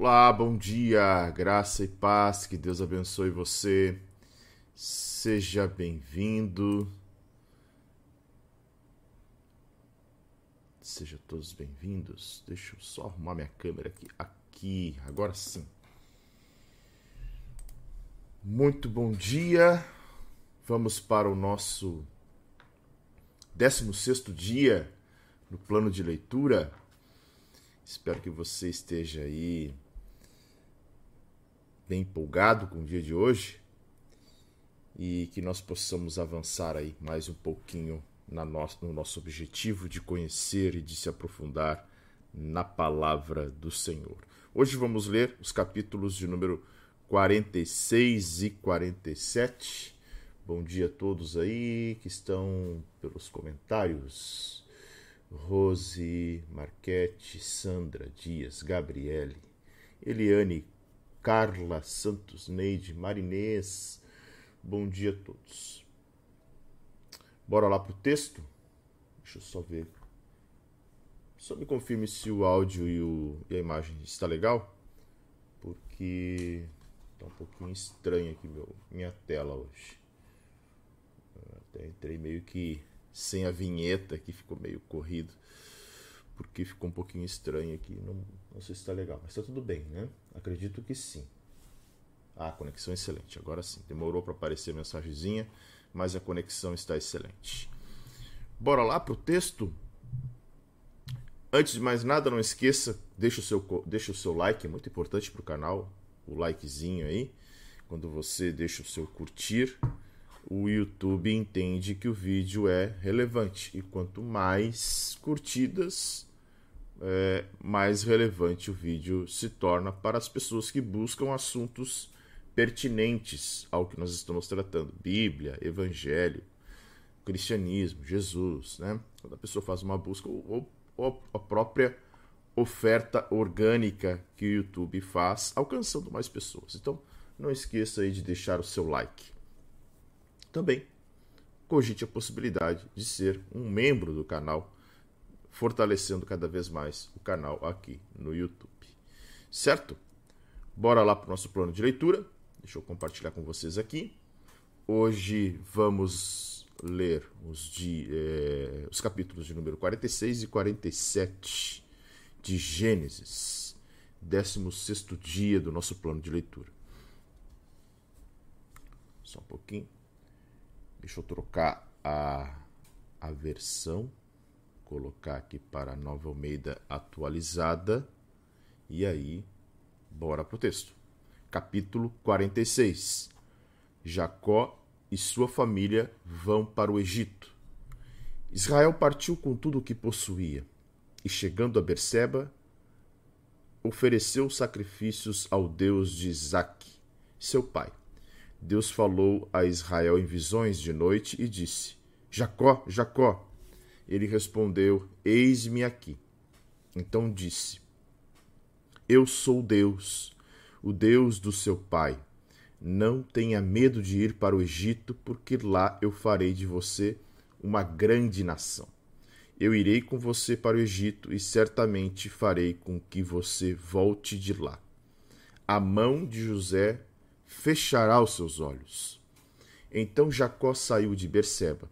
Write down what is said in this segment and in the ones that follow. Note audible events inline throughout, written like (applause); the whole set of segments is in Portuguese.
Olá, bom dia, graça e paz, que Deus abençoe você. Seja bem-vindo. Sejam todos bem-vindos. Deixa eu só arrumar minha câmera aqui. Aqui, agora sim. Muito bom dia. Vamos para o nosso 16 dia no plano de leitura. Espero que você esteja aí bem empolgado com o dia de hoje e que nós possamos avançar aí mais um pouquinho na nosso, no nosso objetivo de conhecer e de se aprofundar na palavra do Senhor. Hoje vamos ler os capítulos de número 46 e 47. Bom dia a todos aí que estão pelos comentários. Rose, Marquete, Sandra Dias, Gabriele, Eliane, Carla Santos, Neide, Marinês. Bom dia a todos. Bora lá pro texto? Deixa eu só ver. Só me confirme se o áudio e, o, e a imagem está legal, porque tá um pouquinho estranho aqui meu, minha tela hoje. até entrei meio que sem a vinheta que ficou meio corrido, porque ficou um pouquinho estranho aqui. Não, não sei se está legal, mas está tudo bem, né? Acredito que sim. Ah, conexão excelente. Agora sim. Demorou para aparecer a mensagenzinha, mas a conexão está excelente. Bora lá para o texto? Antes de mais nada, não esqueça, deixa o seu, deixa o seu like, é muito importante para o canal, o likezinho aí. Quando você deixa o seu curtir, o YouTube entende que o vídeo é relevante. E quanto mais curtidas, é, mais relevante o vídeo se torna para as pessoas que buscam assuntos pertinentes ao que nós estamos tratando: Bíblia, Evangelho, cristianismo, Jesus. Né? Quando a pessoa faz uma busca, ou, ou a própria oferta orgânica que o YouTube faz, alcançando mais pessoas. Então, não esqueça aí de deixar o seu like também cogite a possibilidade de ser um membro do canal, fortalecendo cada vez mais o canal aqui no YouTube. Certo? Bora lá para o nosso plano de leitura. Deixa eu compartilhar com vocês aqui. Hoje vamos ler os, de, eh, os capítulos de número 46 e 47 de Gênesis, 16 dia do nosso plano de leitura. Só um pouquinho. Deixa eu trocar a, a versão, colocar aqui para a Nova Almeida atualizada. E aí, bora pro texto. Capítulo 46. Jacó e sua família vão para o Egito. Israel partiu com tudo o que possuía, e chegando a Berseba, ofereceu sacrifícios ao Deus de Isaque, seu pai. Deus falou a Israel em visões de noite e disse: Jacó, Jacó. Ele respondeu: Eis-me aqui. Então disse: Eu sou Deus, o Deus do seu pai. Não tenha medo de ir para o Egito, porque lá eu farei de você uma grande nação. Eu irei com você para o Egito e certamente farei com que você volte de lá. A mão de José fechará os seus olhos. Então Jacó saiu de Berseba.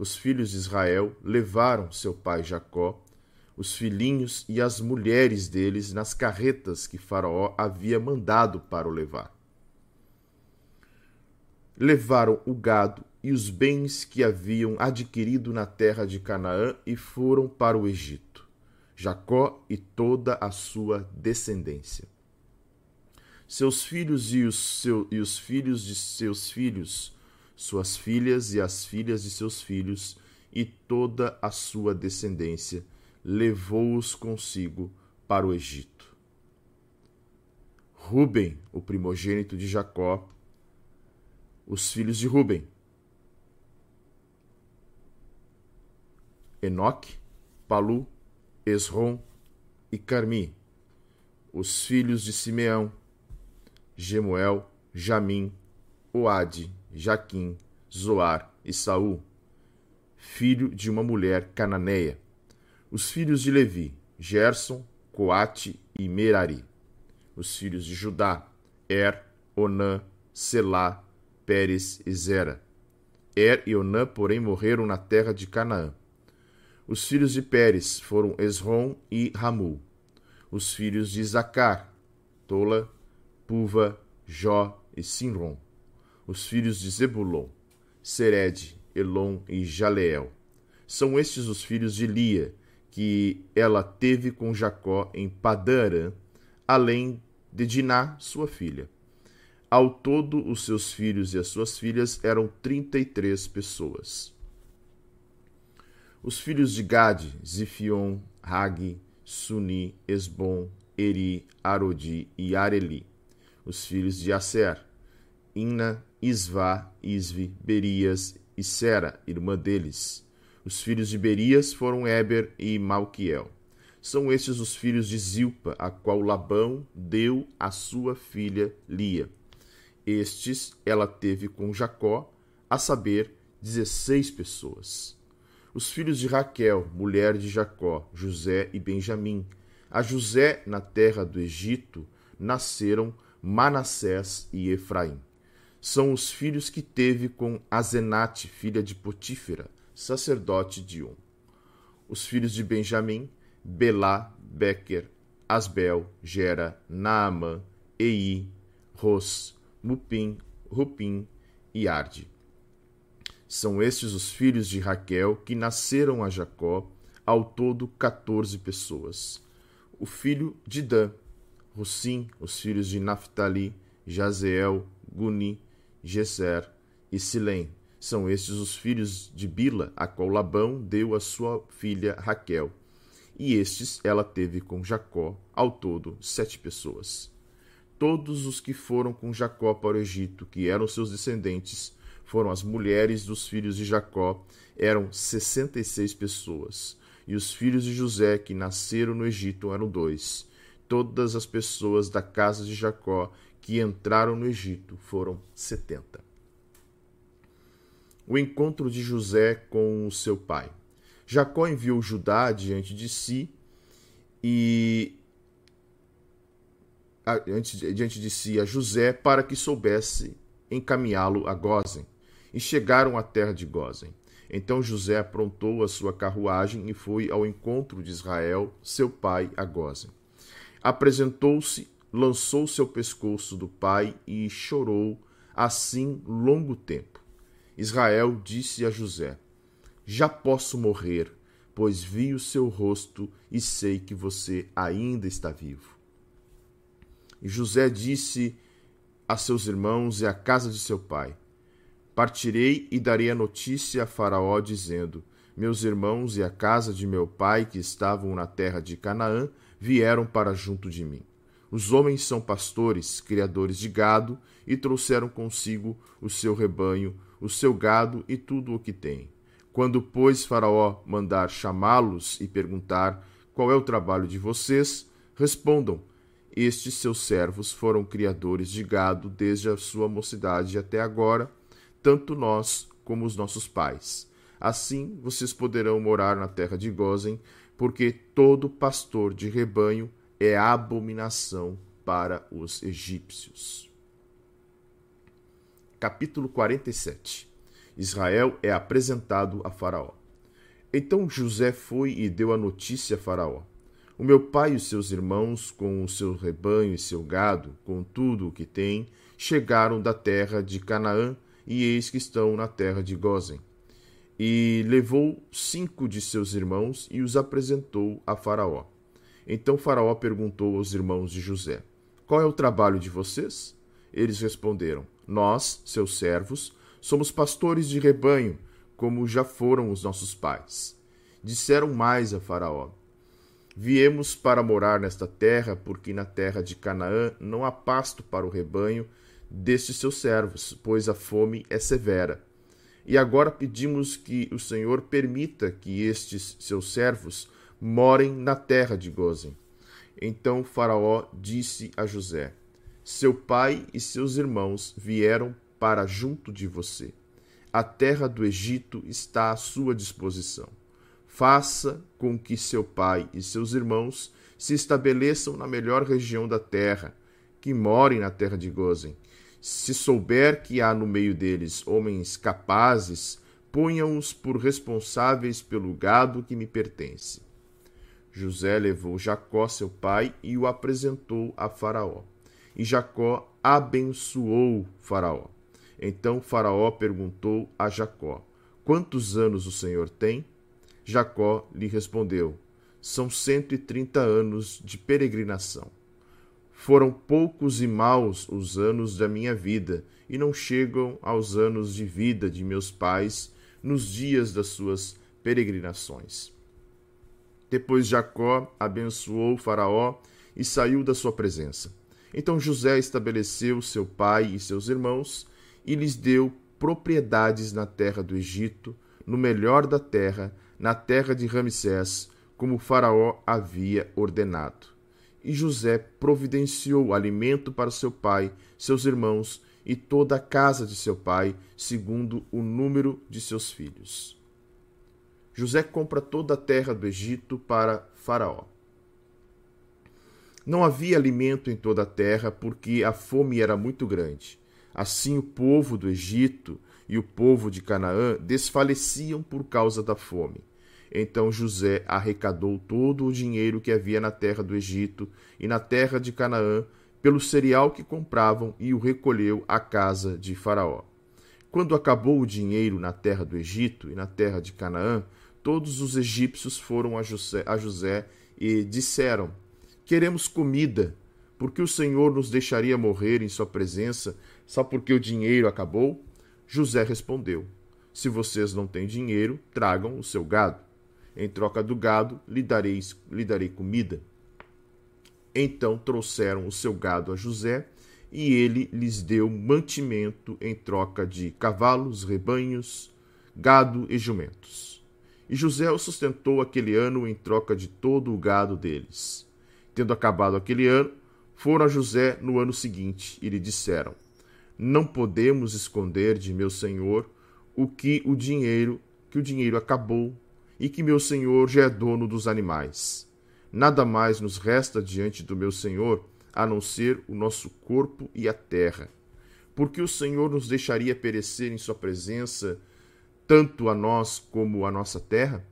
Os filhos de Israel levaram seu pai Jacó, os filhinhos e as mulheres deles nas carretas que Faraó havia mandado para o levar. Levaram o gado e os bens que haviam adquirido na terra de Canaã e foram para o Egito. Jacó e toda a sua descendência seus filhos e os, seu, e os filhos de seus filhos, suas filhas e as filhas de seus filhos, e toda a sua descendência, levou-os consigo para o Egito. Ruben, o primogênito de Jacó, os filhos de Ruben, Enoque, Palu, Esrom e Carmi, os filhos de Simeão, Gemuel, Jamim, Oade, Jaquim, Zoar e Saul, filho de uma mulher cananeia. Os filhos de Levi, Gerson, Coate e Merari. Os filhos de Judá: Er, Onã, Selá, Pérez e Zera. Er e Onã, porém, morreram na terra de Canaã. Os filhos de Pérez foram Esrom e Ramul. Os filhos de Zacar: Tola, Puva, Jó e Sinron. Os filhos de Zebulon: Sered, Elon e Jaleel. São estes os filhos de Lia, que ela teve com Jacó em Padarã, além de Diná, sua filha. Ao todo, os seus filhos e as suas filhas eram trinta e três pessoas. Os filhos de Gade, Zifion, Hagi, Suni, Esbom, Eri, Arodi e Areli. Os filhos de Aser, Inna, Isvá, Isvi, Berias e Sera, irmã deles. Os filhos de Berias foram Eber e Malquiel. São estes os filhos de Zilpa, a qual Labão deu a sua filha Lia. Estes ela teve com Jacó, a saber, dezesseis pessoas. Os filhos de Raquel, mulher de Jacó, José e Benjamim. A José, na terra do Egito, nasceram Manassés e Efraim. São os filhos que teve com Azenate, filha de Potífera, sacerdote de Um. Os filhos de Benjamim, Belá, Becker, Asbel, Gera, Naamã, Ei, Ros, Mupim, Rupim e Arde. São estes os filhos de Raquel que nasceram a Jacó, ao todo quatorze pessoas. O filho de Dan, Russim, os filhos de Naphtali, Jazeel, Guni, Geser e Silém. São estes os filhos de Bila, a qual Labão deu a sua filha Raquel. E estes ela teve com Jacó, ao todo sete pessoas todos os que foram com Jacó para o Egito, que eram seus descendentes, foram as mulheres dos filhos de Jacó, eram sessenta e seis pessoas. E os filhos de José, que nasceram no Egito, eram dois. Todas as pessoas da casa de Jacó que entraram no Egito foram setenta. O encontro de José com o seu pai. Jacó enviou Judá diante de si e diante de si a José para que soubesse encaminhá-lo a Gozen. E chegaram à terra de Gozen. Então José aprontou a sua carruagem e foi ao encontro de Israel, seu pai, a Gozen. Apresentou-se, lançou seu pescoço do pai e chorou assim longo tempo. Israel disse a José: Já posso morrer, pois vi o seu rosto e sei que você ainda está vivo. E José disse a seus irmãos e à casa de seu pai: Partirei e darei a notícia a Faraó, dizendo: Meus irmãos e a casa de meu pai, que estavam na terra de Canaã, vieram para junto de mim. Os homens são pastores, criadores de gado, e trouxeram consigo o seu rebanho, o seu gado e tudo o que têm. Quando, pois, Faraó mandar chamá-los e perguntar qual é o trabalho de vocês, respondam: estes seus servos foram criadores de gado desde a sua mocidade até agora, tanto nós como os nossos pais. Assim vocês poderão morar na terra de Gozen, porque todo pastor de rebanho é abominação para os egípcios. Capítulo 47 Israel é apresentado a Faraó. Então José foi e deu a notícia a Faraó. O meu pai e os seus irmãos, com o seu rebanho e seu gado, com tudo o que têm, chegaram da terra de Canaã, e eis que estão na terra de Gozen. E levou cinco de seus irmãos e os apresentou a Faraó. Então Faraó perguntou aos irmãos de José: Qual é o trabalho de vocês? Eles responderam: Nós, seus servos, somos pastores de rebanho, como já foram os nossos pais. Disseram mais a Faraó: Viemos para morar nesta terra, porque na terra de Canaã não há pasto para o rebanho destes seus servos, pois a fome é severa. E agora pedimos que o Senhor permita que estes seus servos morem na terra de Gozen. Então Faraó disse a José: Seu pai e seus irmãos vieram para junto de você. A terra do Egito está à sua disposição faça com que seu pai e seus irmãos se estabeleçam na melhor região da terra, que morem na terra de Gozen. Se souber que há no meio deles homens capazes, ponham-os por responsáveis pelo gado que me pertence. José levou Jacó, seu pai, e o apresentou a Faraó. E Jacó abençoou Faraó. Então Faraó perguntou a Jacó: Quantos anos o senhor tem? Jacó lhe respondeu: São cento e trinta anos de peregrinação. Foram poucos e maus os anos da minha vida, e não chegam aos anos de vida de meus pais nos dias das suas peregrinações. Depois Jacó abençoou Faraó e saiu da sua presença. Então José estabeleceu seu pai e seus irmãos e lhes deu propriedades na terra do Egito, no melhor da terra, na terra de Ramsés, como Faraó havia ordenado. E José providenciou alimento para seu pai, seus irmãos e toda a casa de seu pai, segundo o número de seus filhos. José compra toda a terra do Egito para Faraó. Não havia alimento em toda a terra, porque a fome era muito grande. Assim, o povo do Egito e o povo de Canaã desfaleciam por causa da fome. Então José arrecadou todo o dinheiro que havia na terra do Egito e na terra de Canaã, pelo cereal que compravam, e o recolheu à casa de Faraó. Quando acabou o dinheiro na terra do Egito e na terra de Canaã, todos os egípcios foram a José, a José e disseram: Queremos comida, porque o Senhor nos deixaria morrer em sua presença só porque o dinheiro acabou? José respondeu: Se vocês não têm dinheiro, tragam o seu gado. Em troca do gado, lhe, dareis, lhe darei comida. Então trouxeram o seu gado a José, e ele lhes deu mantimento em troca de cavalos, rebanhos, gado e jumentos. E José o sustentou aquele ano em troca de todo o gado deles. Tendo acabado aquele ano, foram a José no ano seguinte e lhe disseram: Não podemos esconder de meu senhor o que o dinheiro, que o dinheiro acabou e que meu senhor já é dono dos animais. Nada mais nos resta diante do meu senhor a não ser o nosso corpo e a terra. Porque o Senhor nos deixaria perecer em sua presença tanto a nós como a nossa terra?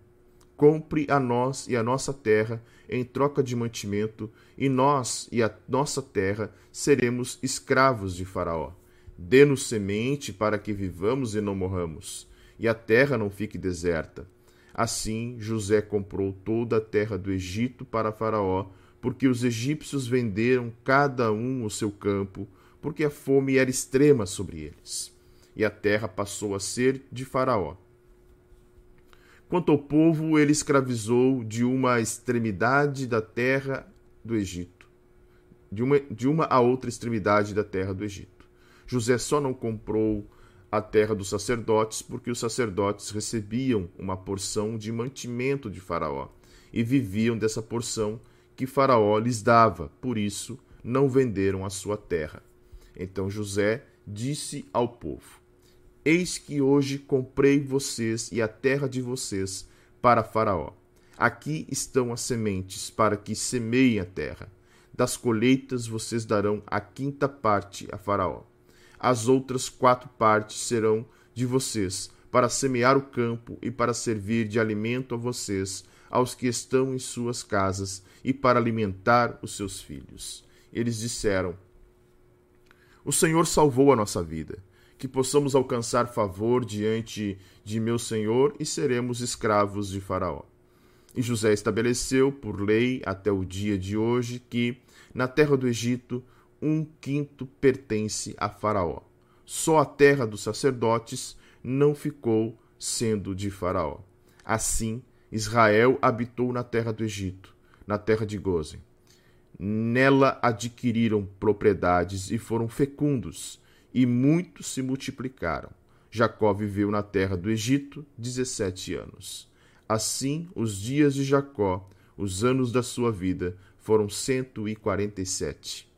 Compre a nós e a nossa terra em troca de mantimento, e nós e a nossa terra seremos escravos de Faraó. Dê-nos semente para que vivamos e não morramos, e a terra não fique deserta. Assim José comprou toda a terra do Egito para Faraó, porque os egípcios venderam cada um o seu campo, porque a fome era extrema sobre eles e a terra passou a ser de Faraó. Quanto ao povo, ele escravizou de uma extremidade da terra do Egito, de uma, de uma a outra extremidade da terra do Egito. José só não comprou a terra dos sacerdotes, porque os sacerdotes recebiam uma porção de mantimento de Faraó e viviam dessa porção que Faraó lhes dava, por isso não venderam a sua terra. Então José disse ao povo: Eis que hoje comprei vocês e a terra de vocês para Faraó. Aqui estão as sementes para que semeiem a terra. Das colheitas vocês darão a quinta parte a Faraó. As outras quatro partes serão de vocês, para semear o campo e para servir de alimento a vocês, aos que estão em suas casas, e para alimentar os seus filhos. Eles disseram: O Senhor salvou a nossa vida que possamos alcançar favor diante de meu senhor e seremos escravos de Faraó. E José estabeleceu por lei até o dia de hoje que, na terra do Egito, um quinto pertence a Faraó. Só a terra dos sacerdotes não ficou sendo de Faraó. Assim, Israel habitou na terra do Egito, na terra de Gozen. Nela adquiriram propriedades e foram fecundos, e muitos se multiplicaram. Jacó viveu na terra do Egito dezessete anos. Assim, os dias de Jacó, os anos da sua vida, foram cento e quarenta e sete.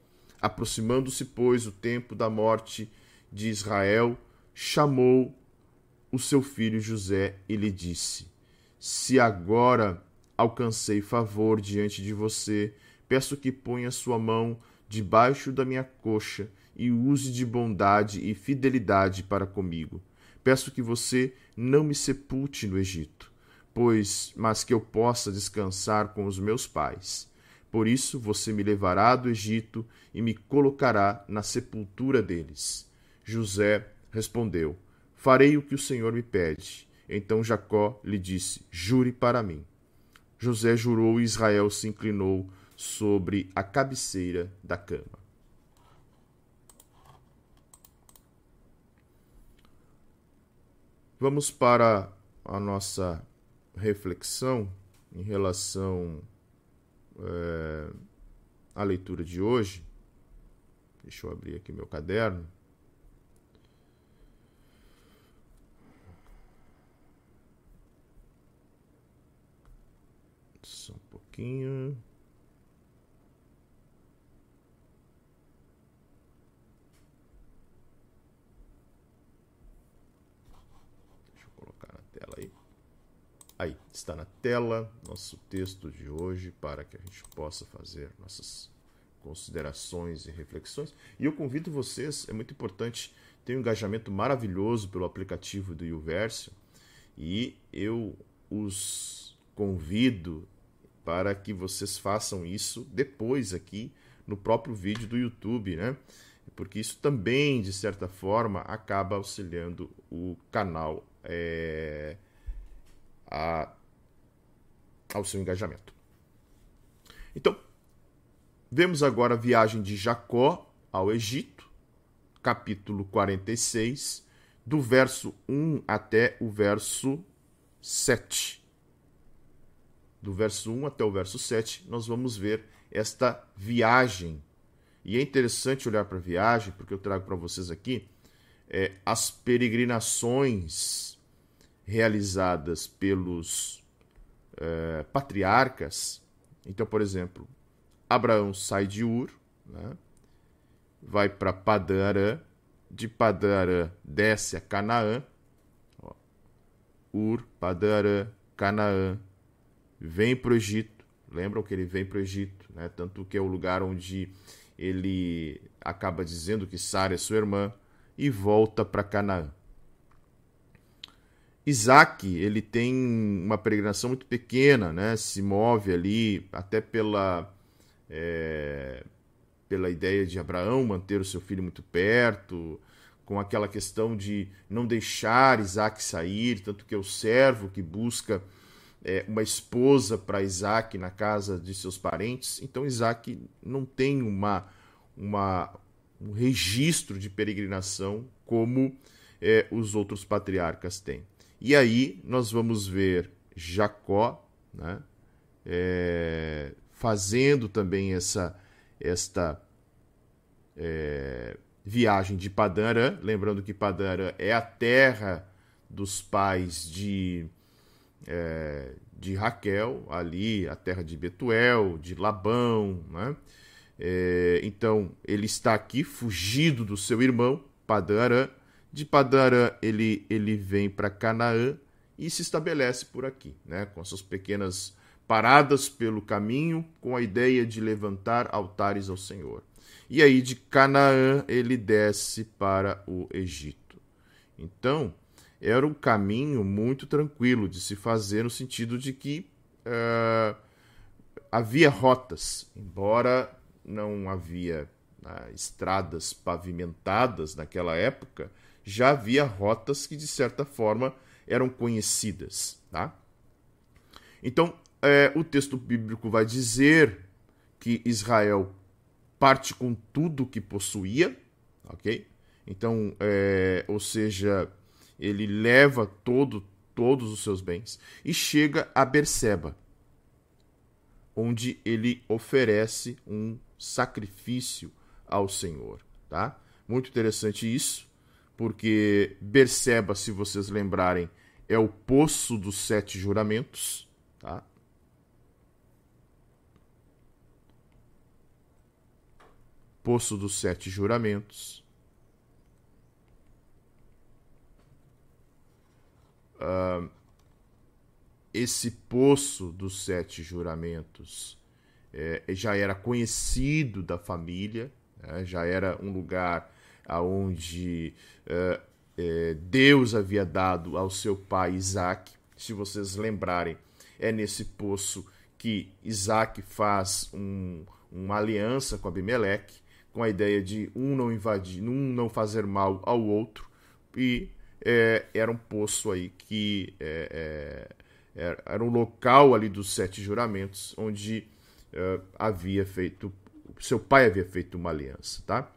Aproximando-se, pois, o tempo da morte de Israel, chamou o seu filho José e lhe disse: Se agora alcancei favor diante de você, peço que ponha sua mão debaixo da minha coxa e use de bondade e fidelidade para comigo. Peço que você não me sepulte no Egito, pois mas que eu possa descansar com os meus pais. Por isso você me levará do Egito e me colocará na sepultura deles. José respondeu: Farei o que o Senhor me pede. Então Jacó lhe disse: Jure para mim. José jurou e Israel se inclinou sobre a cabeceira da cama. Vamos para a nossa reflexão em relação é, à leitura de hoje. Deixa eu abrir aqui meu caderno. Só um pouquinho. Aí está na tela nosso texto de hoje para que a gente possa fazer nossas considerações e reflexões. E eu convido vocês, é muito importante, tem um engajamento maravilhoso pelo aplicativo do YouVersion e eu os convido para que vocês façam isso depois aqui no próprio vídeo do YouTube, né? Porque isso também, de certa forma, acaba auxiliando o canal. É a, ao seu engajamento. Então, vemos agora a viagem de Jacó ao Egito, capítulo 46, do verso 1 até o verso 7. Do verso 1 até o verso 7, nós vamos ver esta viagem. E é interessante olhar para a viagem, porque eu trago para vocês aqui é, as peregrinações realizadas pelos é, patriarcas. Então, por exemplo, Abraão sai de Ur, né? vai para Padarã, de Padarã desce a Canaã, ó, Ur, Padarã, Canaã, vem para o Egito. Lembram que ele vem para o Egito, né? tanto que é o lugar onde ele acaba dizendo que Sara é sua irmã e volta para Canaã. Isaac, ele tem uma peregrinação muito pequena, né? Se move ali até pela é, pela ideia de Abraão manter o seu filho muito perto, com aquela questão de não deixar Isaac sair, tanto que é o servo que busca é, uma esposa para Isaac na casa de seus parentes. Então Isaac não tem uma, uma um registro de peregrinação como é, os outros patriarcas têm. E aí nós vamos ver Jacó né, é, fazendo também essa esta é, viagem de Padã lembrando que Padã é a terra dos pais de, é, de Raquel, ali a terra de Betuel, de Labão, né? É, então ele está aqui fugido do seu irmão Padã de Padarã ele, ele vem para Canaã e se estabelece por aqui, né, com suas pequenas paradas pelo caminho, com a ideia de levantar altares ao Senhor. E aí de Canaã ele desce para o Egito. Então, era um caminho muito tranquilo de se fazer, no sentido de que uh, havia rotas, embora não havia uh, estradas pavimentadas naquela época, já havia rotas que, de certa forma, eram conhecidas. Tá? Então, é, o texto bíblico vai dizer que Israel parte com tudo que possuía, ok? Então, é, ou seja, ele leva todo, todos os seus bens e chega a Berseba, onde ele oferece um sacrifício ao Senhor, tá? Muito interessante isso porque Berseba, se vocês lembrarem, é o poço dos sete juramentos, tá? Poço dos sete juramentos. Uh, esse poço dos sete juramentos é, já era conhecido da família, né? já era um lugar aonde é, é, Deus havia dado ao seu pai Isaac. Se vocês lembrarem, é nesse poço que Isaac faz um, uma aliança com Abimeleque, com a ideia de um não invadir, um não fazer mal ao outro, e é, era um poço aí que era um local ali dos sete juramentos, onde é, havia feito, seu pai havia feito uma aliança, tá?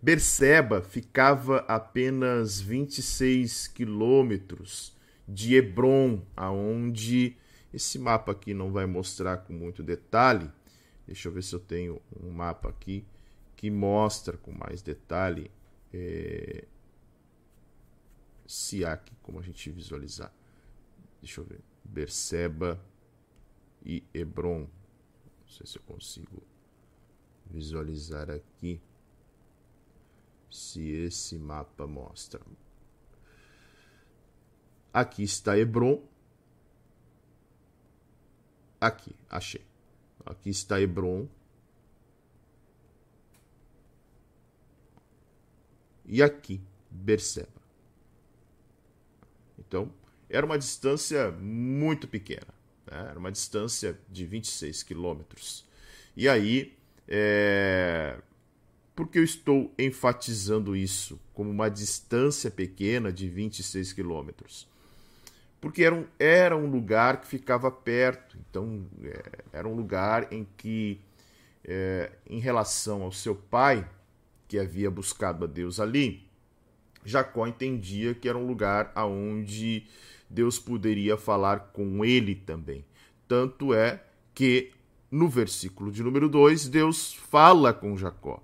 Berseba ficava apenas 26 quilômetros de Hebron, aonde esse mapa aqui não vai mostrar com muito detalhe. Deixa eu ver se eu tenho um mapa aqui que mostra com mais detalhe é, Siak, como a gente visualizar. Deixa eu ver. Berseba e Hebron. Não sei se eu consigo visualizar aqui se esse mapa mostra. Aqui está Hebron. Aqui, achei. Aqui está Hebron. E aqui, Berseba. Então, era uma distância muito pequena. Né? Era uma distância de 26 quilômetros. E aí, é... por que eu estou enfatizando isso como uma distância pequena de 26 quilômetros? Porque era um, era um lugar que ficava perto. Então, é, era um lugar em que, é, em relação ao seu pai, que havia buscado a Deus ali, Jacó entendia que era um lugar aonde Deus poderia falar com ele também. Tanto é que no versículo de número 2, Deus fala com Jacó.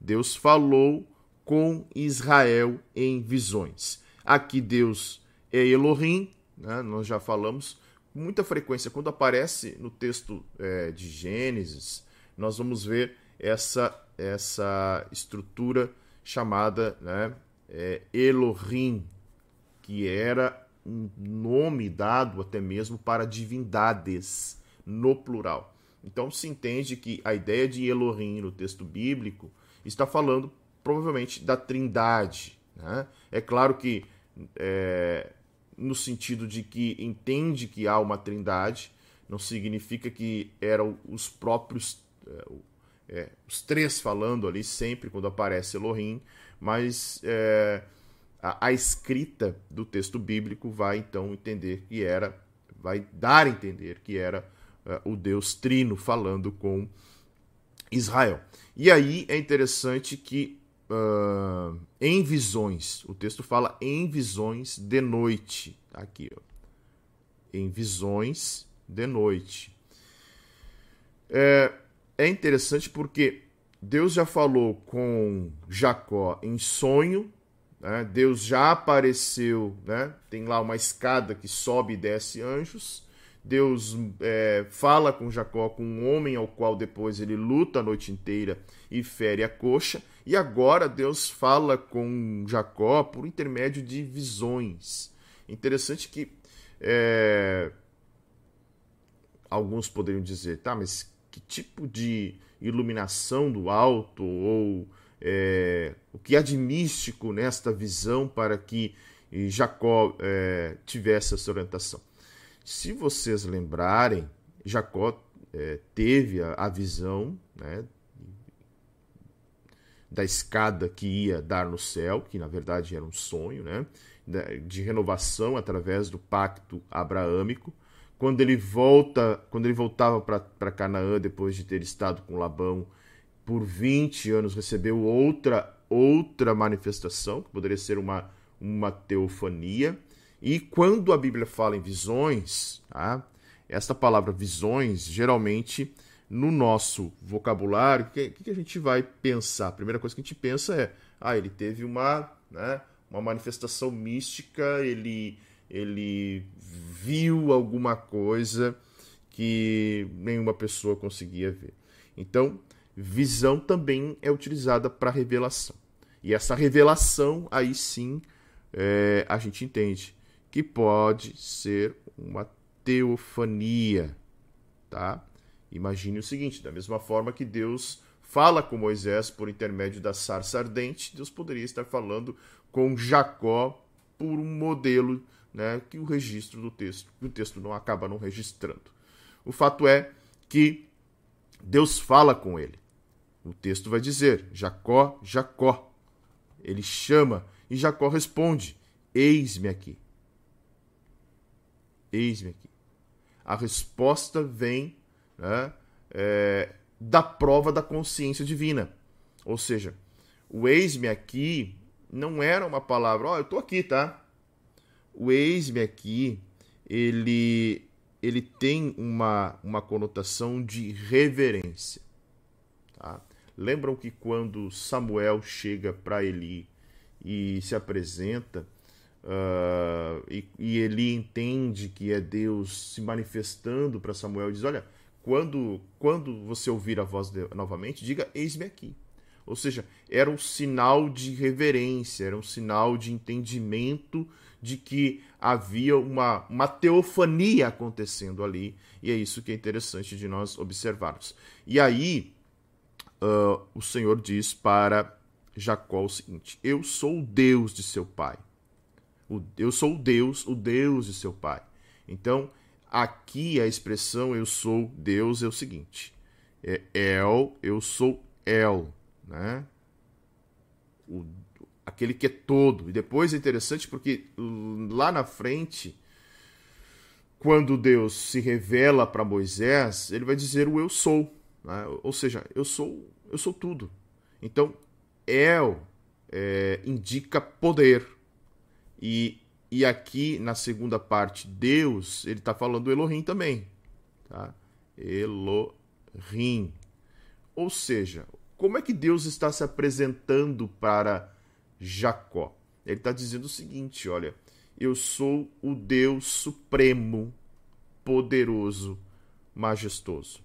Deus falou com Israel em visões. Aqui Deus é Elohim, né? nós já falamos com muita frequência. Quando aparece no texto é, de Gênesis, nós vamos ver essa, essa estrutura chamada né, é, Elohim, que era um nome dado até mesmo para divindades, no plural. Então se entende que a ideia de Elohim no texto bíblico está falando provavelmente da trindade. Né? É claro que, é, no sentido de que entende que há uma trindade, não significa que eram os próprios, é, é, os três falando ali sempre quando aparece Elohim, mas é, a, a, escrita do texto bíblico vai então entender que era, vai dar a entender que era é, o Deus Trino falando com Israel. E aí é interessante que uh, em visões, o texto fala em visões de noite, tá aqui, ó, em visões de noite. É, é interessante porque Deus já falou com Jacó em sonho, né? Deus já apareceu, né? tem lá uma escada que sobe e desce anjos. Deus é, fala com Jacó, com um homem ao qual depois ele luta a noite inteira e fere a coxa. E agora Deus fala com Jacó por intermédio de visões. Interessante que é, alguns poderiam dizer, tá, mas que tipo de iluminação do alto ou é, o que há de místico nesta visão para que Jacó é, tivesse essa orientação. Se vocês lembrarem, Jacó é, teve a, a visão né, da escada que ia dar no céu, que na verdade era um sonho, né, de renovação através do pacto abraâmico quando ele volta, quando ele voltava para Canaã depois de ter estado com Labão por 20 anos, recebeu outra outra manifestação, que poderia ser uma uma teofania. E quando a Bíblia fala em visões, tá? esta palavra visões, geralmente no nosso vocabulário, o que, que, a gente vai pensar? A primeira coisa que a gente pensa é: ah, ele teve uma, né, uma manifestação mística, ele ele viu alguma coisa que nenhuma pessoa conseguia ver. Então, visão também é utilizada para revelação. E essa revelação, aí sim, é, a gente entende que pode ser uma teofania, tá? Imagine o seguinte: da mesma forma que Deus fala com Moisés por intermédio da sarça ardente, Deus poderia estar falando com Jacó por um modelo né, que o registro do texto, o texto não acaba não registrando. O fato é que Deus fala com ele. O texto vai dizer: Jacó, Jacó. Ele chama e Jacó responde: Eis-me aqui. Eis-me aqui. A resposta vem né, é, da prova da consciência divina. Ou seja, o eis-me aqui não era uma palavra, ó, oh, eu estou aqui, tá? O eis-me aqui, ele, ele tem uma, uma conotação de reverência. Tá? Lembram que quando Samuel chega para Eli e se apresenta, uh, e, e Eli entende que é Deus se manifestando para Samuel, diz: Olha, quando, quando você ouvir a voz de, novamente, diga: Eis-me aqui. Ou seja, era um sinal de reverência, era um sinal de entendimento de que havia uma, uma teofania acontecendo ali, e é isso que é interessante de nós observarmos. E aí, uh, o Senhor diz para Jacó o seguinte: Eu sou o Deus de seu pai. eu sou o Deus, o Deus de seu pai. Então, aqui a expressão eu sou Deus é o seguinte: é El, eu sou El, né? O, aquele que é todo. E depois é interessante porque lá na frente, quando Deus se revela para Moisés, ele vai dizer o eu sou. Né? Ou seja, eu sou, eu sou tudo. Então, El é, indica poder. E, e aqui na segunda parte, Deus, ele está falando Elohim também. Tá? Elohim. Ou seja, como é que Deus está se apresentando para Jacó? Ele está dizendo o seguinte: olha, eu sou o Deus supremo, poderoso, majestoso.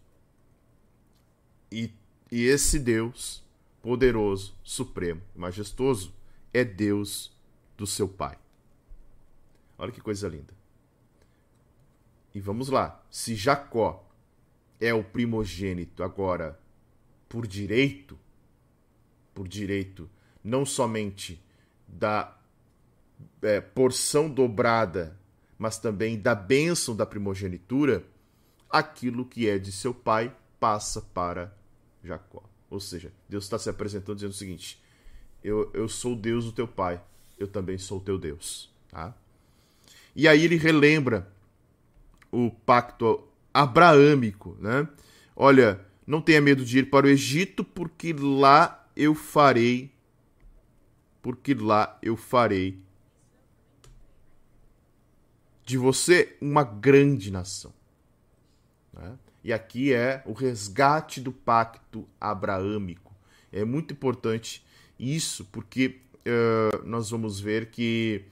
E, e esse Deus poderoso, supremo, majestoso é Deus do seu pai. Olha que coisa linda. E vamos lá. Se Jacó é o primogênito agora por direito, por direito não somente da é, porção dobrada, mas também da bênção da primogenitura, aquilo que é de seu pai passa para Jacó. Ou seja, Deus está se apresentando dizendo o seguinte: eu, eu sou Deus do teu pai, eu também sou o teu Deus. Tá? E aí ele relembra o pacto abraâmico, né? Olha, não tenha medo de ir para o Egito, porque lá eu farei, porque lá eu farei de você uma grande nação. Né? E aqui é o resgate do pacto abraâmico. É muito importante isso, porque uh, nós vamos ver que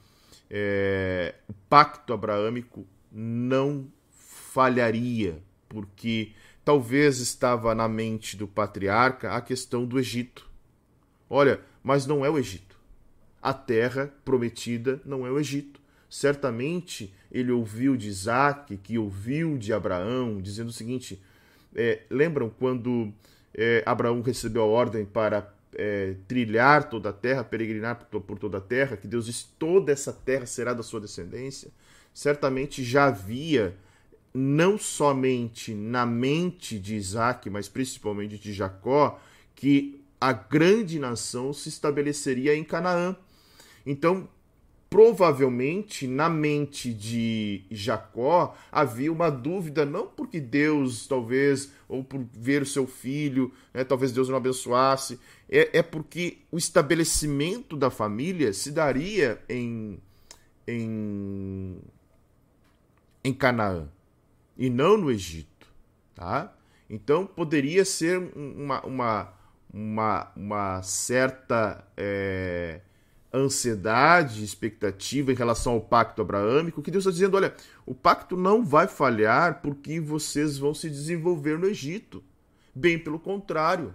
uh, o pacto abraâmico não falharia, porque talvez estava na mente do patriarca a questão do Egito. Olha, mas não é o Egito. A terra prometida não é o Egito. Certamente ele ouviu de Isaac, que ouviu de Abraão, dizendo o seguinte: é, lembram quando é, Abraão recebeu a ordem para é, trilhar toda a terra, peregrinar por toda a terra, que Deus disse: toda essa terra será da sua descendência? Certamente já havia, não somente na mente de Isaac, mas principalmente de Jacó, que a grande nação se estabeleceria em Canaã. Então, provavelmente na mente de Jacó havia uma dúvida, não porque Deus, talvez, ou por ver o seu filho, né, talvez Deus não abençoasse, é, é porque o estabelecimento da família se daria em, em, em Canaã e não no Egito. Tá? Então poderia ser uma, uma, uma, uma certa. É, ansiedade, expectativa em relação ao pacto abraâmico, que Deus está dizendo: olha, o pacto não vai falhar porque vocês vão se desenvolver no Egito. Bem pelo contrário,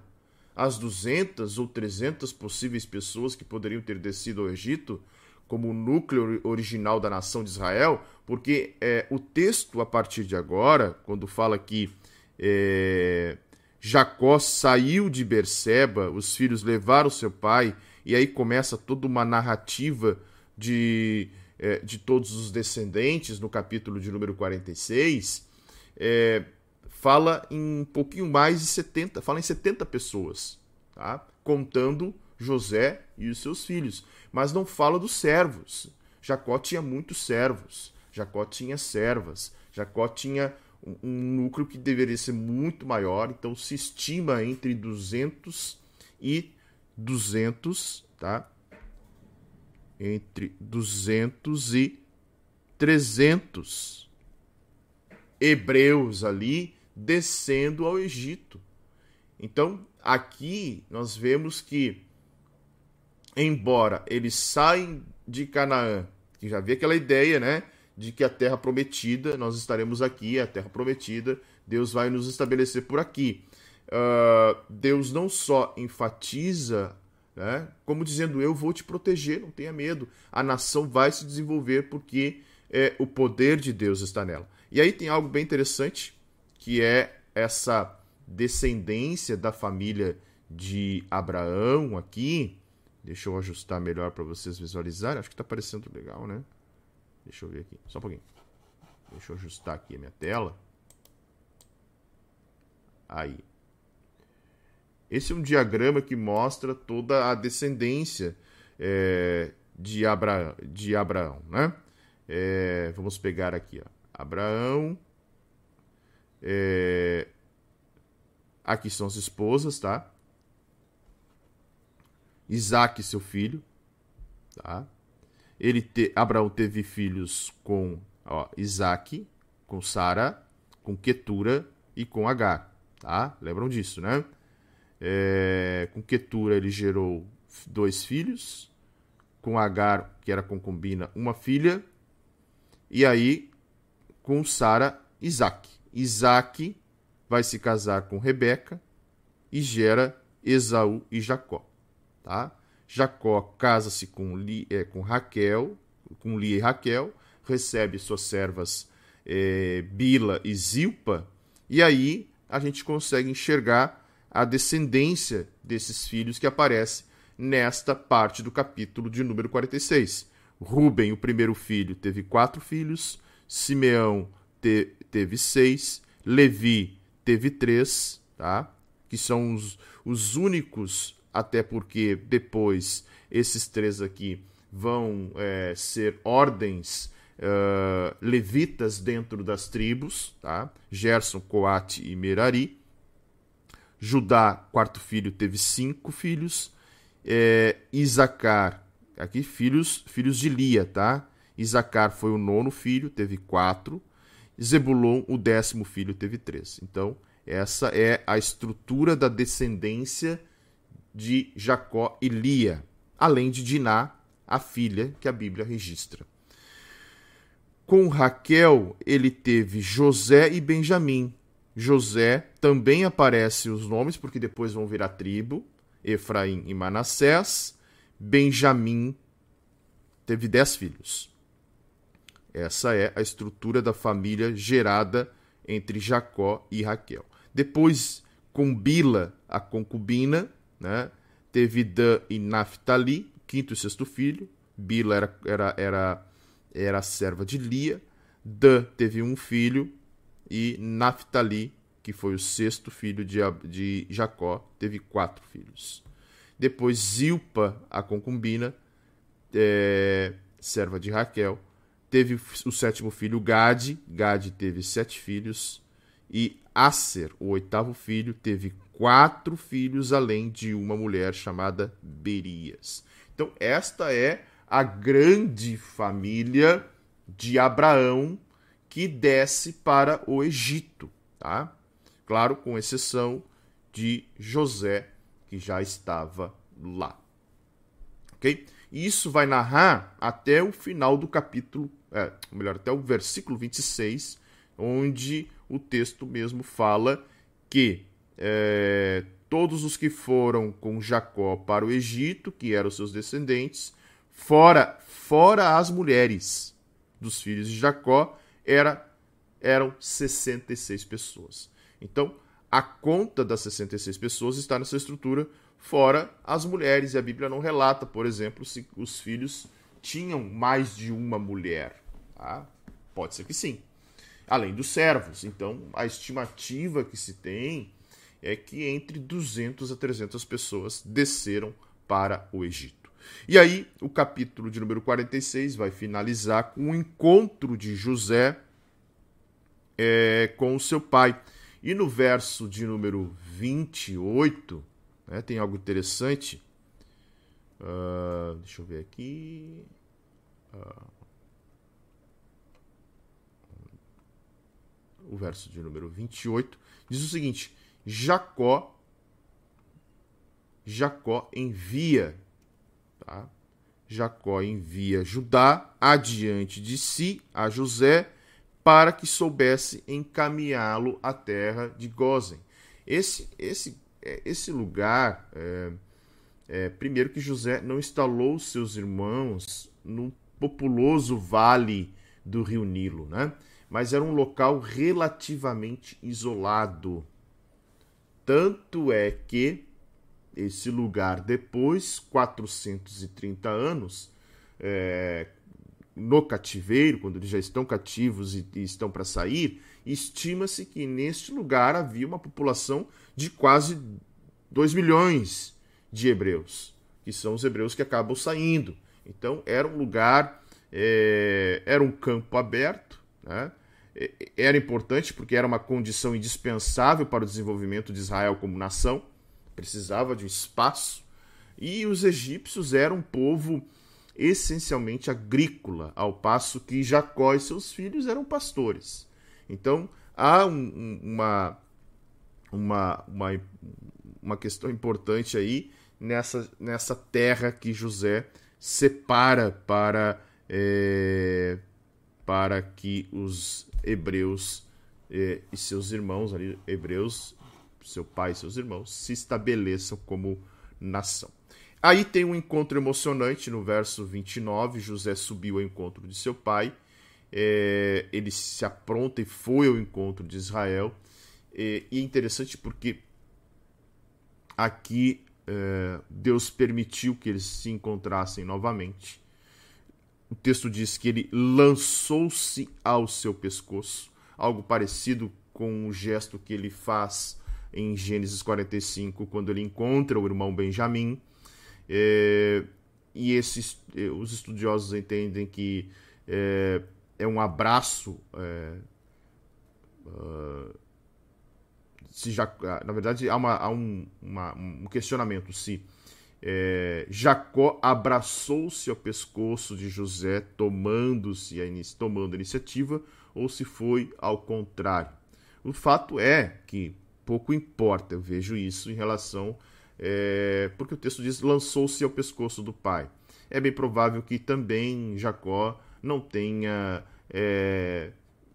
as 200 ou 300 possíveis pessoas que poderiam ter descido ao Egito, como o núcleo original da nação de Israel, porque é, o texto, a partir de agora, quando fala que É, Jacó saiu de Berseba, os filhos levaram seu pai, e aí começa toda uma narrativa de, é, de todos os descendentes, no capítulo de número 46. É, fala em um pouquinho mais de 70, fala em 70 pessoas, tá? contando José e os seus filhos, mas não fala dos servos. Jacó tinha muitos servos, Jacó tinha servas, Jacó tinha um núcleo que deveria ser muito maior, então se estima entre 200 e 200, tá? Entre 200 e 300 hebreus ali descendo ao Egito. Então, aqui nós vemos que embora eles saem de Canaã, que já havia aquela ideia, né, de que a terra prometida, nós estaremos aqui, a terra prometida, Deus vai nos estabelecer por aqui. Uh, Deus não só enfatiza, né, como dizendo: Eu vou te proteger, não tenha medo, a nação vai se desenvolver porque é, o poder de Deus está nela. E aí tem algo bem interessante, que é essa descendência da família de Abraão aqui. Deixa eu ajustar melhor para vocês visualizarem. Acho que está parecendo legal, né? Deixa eu ver aqui, só um pouquinho. Deixa eu ajustar aqui a minha tela. Aí. Esse é um diagrama que mostra toda a descendência é, de, Abra, de Abraão, né? É, vamos pegar aqui, ó. Abraão. É, aqui são as esposas, tá? Isaac, seu filho, tá? Ele te, Abraão teve filhos com ó, Isaac, com Sara, com Ketura e com Agar. Tá? Lembram disso, né? É, com Ketura ele gerou dois filhos, com Agar, que era concubina, uma filha, e aí com Sara, Isaac. Isaac vai se casar com Rebeca e gera Esaú e Jacó. Tá? Jacó casa-se com, é, com Raquel, com Lia e Raquel, recebe suas servas é, Bila e Zilpa, e aí a gente consegue enxergar a descendência desses filhos que aparece nesta parte do capítulo de número 46. Ruben, o primeiro filho, teve quatro filhos, Simeão te, teve seis, Levi teve três, tá? que são os, os únicos até porque depois esses três aqui vão é, ser ordens uh, levitas dentro das tribos, tá? Gerson, Coate e Merari. Judá, quarto filho, teve cinco filhos. É, Isacar, aqui filhos, filhos de Lia, tá? Isacar foi o nono filho, teve quatro. Zebulon, o décimo filho, teve três. Então, essa é a estrutura da descendência de Jacó e Lia, além de Diná, a filha que a Bíblia registra. Com Raquel, ele teve José e Benjamim. José também aparece os nomes, porque depois vão virar tribo, Efraim e Manassés. Benjamim teve dez filhos. Essa é a estrutura da família gerada entre Jacó e Raquel. Depois, com Bila, a concubina, né? Teve Dan e Naphtali, quinto e sexto filho. Bila era, era, era, era serva de Lia. Dan teve um filho. E Naphtali, que foi o sexto filho de, de Jacó, teve quatro filhos. Depois Zilpa, a concubina, é, serva de Raquel, teve o sétimo filho Gade. Gade teve sete filhos. E Aser, o oitavo filho, teve quatro filhos, além de uma mulher chamada Berias. Então, esta é a grande família de Abraão que desce para o Egito, tá? Claro, com exceção de José, que já estava lá. Ok? Isso vai narrar até o final do capítulo, é, melhor, até o versículo 26, onde o texto mesmo fala que é, todos os que foram com Jacó para o Egito, que eram seus descendentes, fora, fora as mulheres dos filhos de Jacó, era, eram 66 pessoas. Então, a conta das 66 pessoas está nessa estrutura, fora as mulheres. E a Bíblia não relata, por exemplo, se os filhos tinham mais de uma mulher. Tá? Pode ser que sim. Além dos servos. Então, a estimativa que se tem é que entre 200 a 300 pessoas desceram para o Egito. E aí, o capítulo de número 46 vai finalizar com o encontro de José é, com o seu pai. E no verso de número 28, né, tem algo interessante. Uh, deixa eu ver aqui. Uh, o verso de número 28 diz o seguinte: Jacó Jacó envia tá? Jacó envia Judá adiante de si a José para que soubesse encaminhá-lo à terra de Gozen. Esse, esse, é, esse lugar, é, é, primeiro que José não instalou seus irmãos no populoso vale do rio Nilo, né? mas era um local relativamente isolado. Tanto é que esse lugar, depois 430 anos, é, no cativeiro, quando eles já estão cativos e, e estão para sair, estima-se que neste lugar havia uma população de quase 2 milhões de hebreus, que são os hebreus que acabam saindo. Então era um lugar, é, era um campo aberto, né? era importante porque era uma condição indispensável para o desenvolvimento de Israel como nação, precisava de um espaço, e os egípcios eram um povo essencialmente agrícola, ao passo que Jacó e seus filhos eram pastores. Então há um, uma, uma, uma, uma questão importante aí nessa, nessa terra que José separa para, é, para que os hebreus é, e seus irmãos ali, hebreus, seu pai e seus irmãos, se estabeleçam como nação. Aí tem um encontro emocionante no verso 29. José subiu ao encontro de seu pai. É, ele se apronta e foi ao encontro de Israel. É, e é interessante porque aqui é, Deus permitiu que eles se encontrassem novamente. O texto diz que ele lançou-se ao seu pescoço, algo parecido com o gesto que ele faz em Gênesis 45, quando ele encontra o irmão Benjamim. É, e esses, é, os estudiosos entendem que é, é um abraço. É, uh, se já, na verdade, há, uma, há um, uma, um questionamento se é, Jacó abraçou-se ao pescoço de José, tomando-se tomando a iniciativa, ou se foi ao contrário. O fato é que pouco importa, eu vejo isso em relação é, porque o texto diz: lançou-se ao pescoço do pai. É bem provável que também Jacó não tenha é,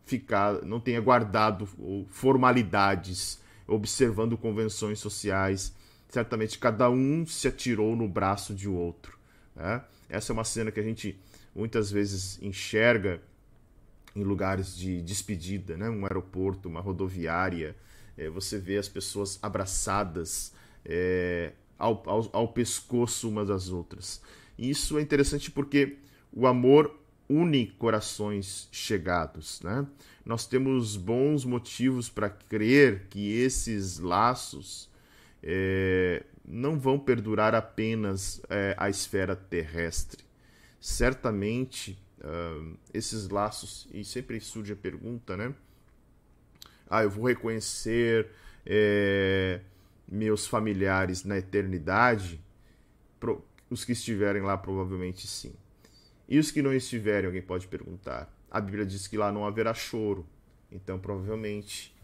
ficado, não tenha guardado formalidades, observando convenções sociais. Certamente cada um se atirou no braço de outro. Né? Essa é uma cena que a gente muitas vezes enxerga em lugares de despedida, né? um aeroporto, uma rodoviária. É, você vê as pessoas abraçadas é, ao, ao, ao pescoço umas das outras. Isso é interessante porque o amor une corações chegados. Né? Nós temos bons motivos para crer que esses laços é, não vão perdurar apenas é, a esfera terrestre. Certamente, uh, esses laços, e sempre surge a pergunta, né? Ah, eu vou reconhecer é, meus familiares na eternidade, os que estiverem lá provavelmente sim. E os que não estiverem, alguém pode perguntar. A Bíblia diz que lá não haverá choro. Então, provavelmente,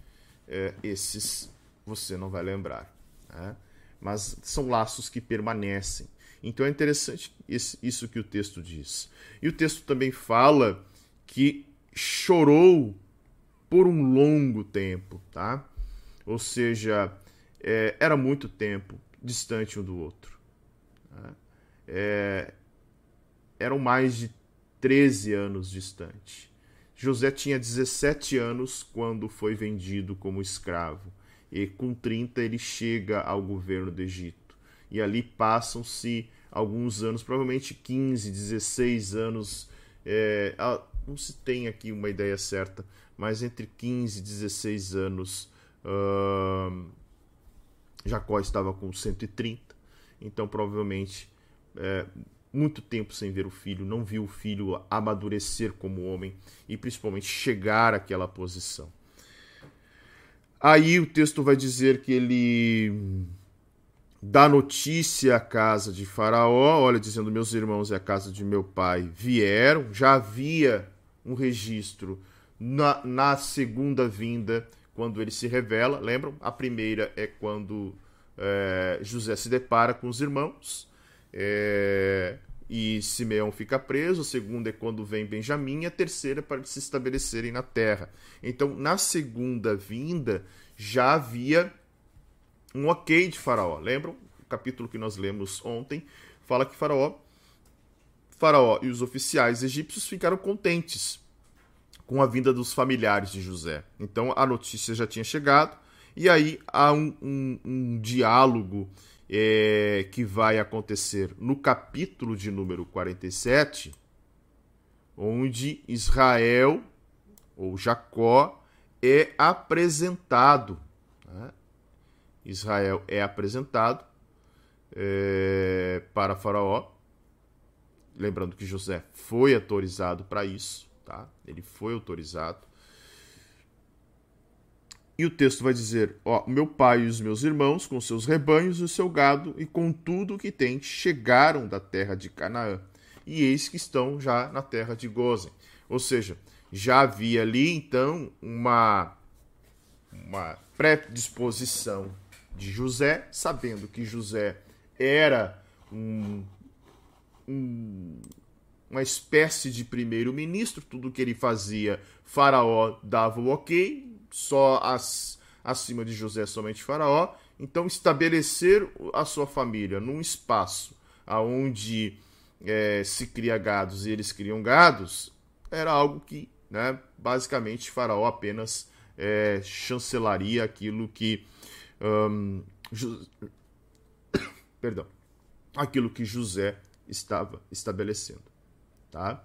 é, esses você não vai lembrar. Né? Mas são laços que permanecem. Então é interessante isso que o texto diz. E o texto também fala que chorou por um longo tempo, tá? Ou seja, é, era muito tempo distante um do outro. Né? É, eram mais de 13 anos distante. José tinha 17 anos quando foi vendido como escravo. E com 30 ele chega ao governo do Egito. E ali passam-se alguns anos, provavelmente 15, 16 anos. É, não se tem aqui uma ideia certa, mas entre 15 e 16 anos. Uh, Jacó estava com 130, então provavelmente é, muito tempo sem ver o filho, não viu o filho amadurecer como homem e principalmente chegar àquela posição. Aí o texto vai dizer que ele dá notícia à casa de Faraó, olha, dizendo: Meus irmãos e a casa de meu pai vieram. Já havia um registro na, na segunda vinda, quando ele se revela. Lembram? A primeira é quando é, José se depara com os irmãos. É, e Simeão fica preso, a segunda é quando vem Benjamim, a terceira é para se estabelecerem na terra. Então, na segunda vinda, já havia um ok de Faraó. Lembram? O capítulo que nós lemos ontem fala que Faraó, Faraó e os oficiais egípcios ficaram contentes com a vinda dos familiares de José. Então, a notícia já tinha chegado, e aí há um, um, um diálogo é, que vai acontecer no capítulo de número 47, onde Israel, ou Jacó, é apresentado. Né? Israel é apresentado é, para Faraó. Lembrando que José foi autorizado para isso, tá? Ele foi autorizado. E o texto vai dizer: Ó, meu pai e os meus irmãos, com seus rebanhos e o seu gado, e com tudo o que tem, chegaram da terra de Canaã. E eis que estão já na terra de Gozen. Ou seja, já havia ali então uma, uma predisposição de José, sabendo que José era um, um, uma espécie de primeiro-ministro, tudo que ele fazia, Faraó dava o ok, só as, acima de José somente Faraó. Então, estabelecer a sua família num espaço onde é, se cria gados e eles criam gados era algo que, né, basicamente, Faraó apenas é, chancelaria aquilo que. Um, (coughs) Perdão. Aquilo que José estava estabelecendo. Tá?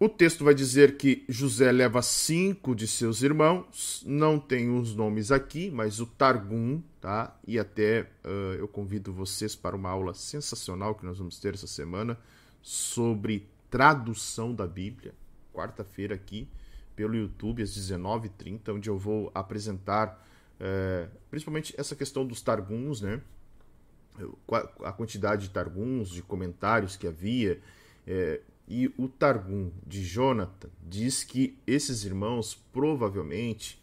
O texto vai dizer que José leva cinco de seus irmãos, não tem os nomes aqui, mas o Targum, tá? E até uh, eu convido vocês para uma aula sensacional que nós vamos ter essa semana sobre tradução da Bíblia, quarta-feira aqui pelo YouTube às 19h30, onde eu vou apresentar uh, principalmente essa questão dos Targuns, né? A quantidade de Targuns, de comentários que havia. Uh, e o Targum de Jonathan diz que esses irmãos provavelmente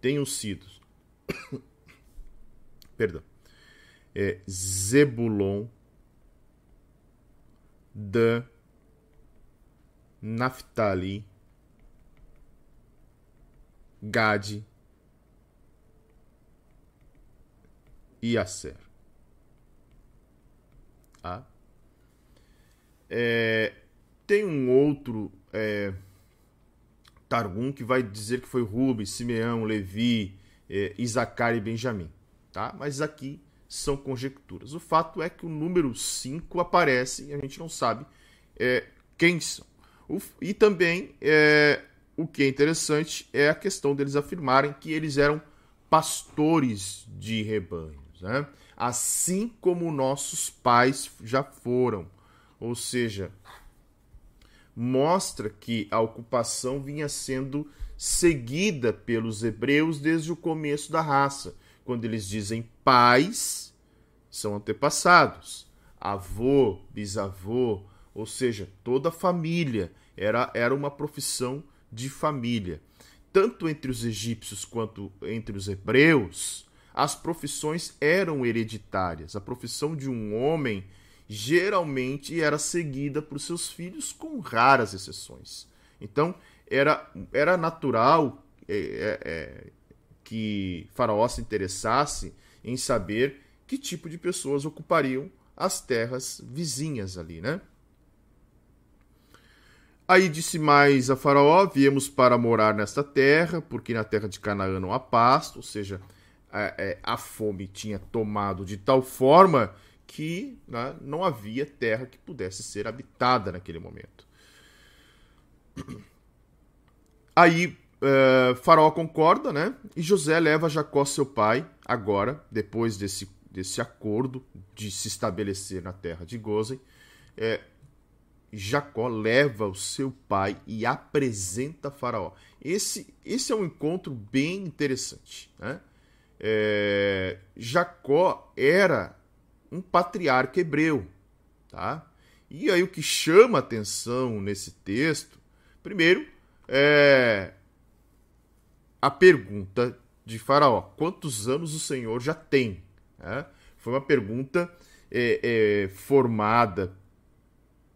tenham sido (coughs) perdão, é, Zebulon, Dan, Naphtali, Gade e Aser. Ah. É, tem um outro é, Targum que vai dizer que foi Rubens, Simeão, Levi, é, Isacar e Benjamim. Tá? Mas aqui são conjecturas. O fato é que o número 5 aparece e a gente não sabe é, quem são. O, e também é, o que é interessante é a questão deles afirmarem que eles eram pastores de rebanhos, né? Assim como nossos pais já foram. Ou seja, mostra que a ocupação vinha sendo seguida pelos hebreus desde o começo da raça. Quando eles dizem pais, são antepassados, avô, bisavô, ou seja, toda a família. Era, era uma profissão de família. Tanto entre os egípcios quanto entre os hebreus, as profissões eram hereditárias. A profissão de um homem geralmente era seguida por seus filhos, com raras exceções. Então, era, era natural é, é, é, que Faraó se interessasse em saber que tipo de pessoas ocupariam as terras vizinhas ali, né? Aí disse mais a Faraó: Viemos para morar nesta terra, porque na terra de Canaã não há pasto, ou seja, a, é, a fome tinha tomado de tal forma que né, não havia terra que pudesse ser habitada naquele momento. (clears throat) Aí é, Faraó concorda, né? E José leva Jacó, seu pai, agora, depois desse, desse acordo de se estabelecer na terra de Gozen, é, Jacó leva o seu pai e apresenta Faraó. Esse, esse é um encontro bem interessante. Né? É, Jacó era um patriarca hebreu. Tá? E aí o que chama atenção nesse texto, primeiro, é a pergunta de Faraó: quantos anos o Senhor já tem? É, foi uma pergunta é, é, formada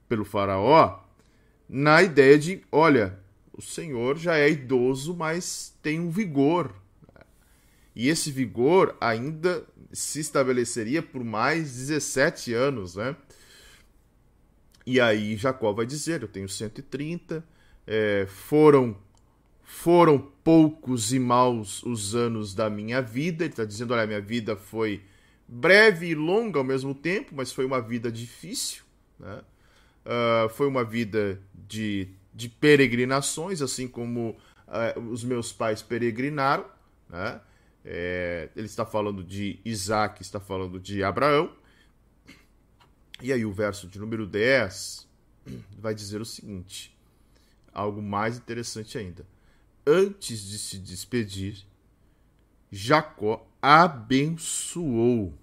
pelo Faraó na ideia de: olha, o Senhor já é idoso, mas tem um vigor. E esse vigor ainda se estabeleceria por mais 17 anos, né? E aí Jacó vai dizer: Eu tenho 130, é, foram foram poucos e maus os anos da minha vida. Ele está dizendo: olha, minha vida foi breve e longa ao mesmo tempo, mas foi uma vida difícil. Né? Uh, foi uma vida de, de peregrinações, assim como uh, os meus pais peregrinaram. Né? É, ele está falando de Isaac, está falando de Abraão. E aí, o verso de número 10 vai dizer o seguinte: algo mais interessante ainda antes de se despedir, Jacó abençoou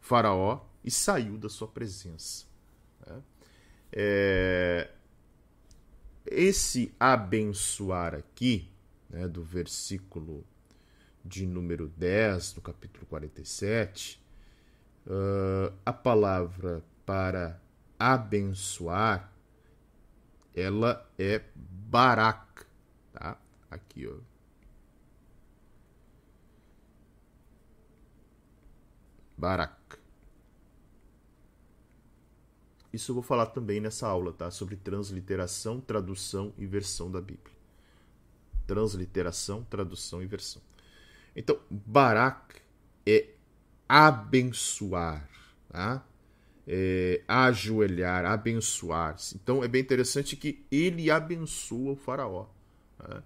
Faraó e saiu da sua presença. Né? É... Esse abençoar aqui, né, do versículo de número 10, do capítulo 47, uh, a palavra para abençoar, ela é barak tá? Aqui, ó. Barak. Isso eu vou falar também nessa aula, tá? Sobre transliteração, tradução e versão da Bíblia. Transliteração, tradução e versão. Então, Barak é abençoar, tá? É, ajoelhar, abençoar. Então é bem interessante que ele abençoa o faraó. Né?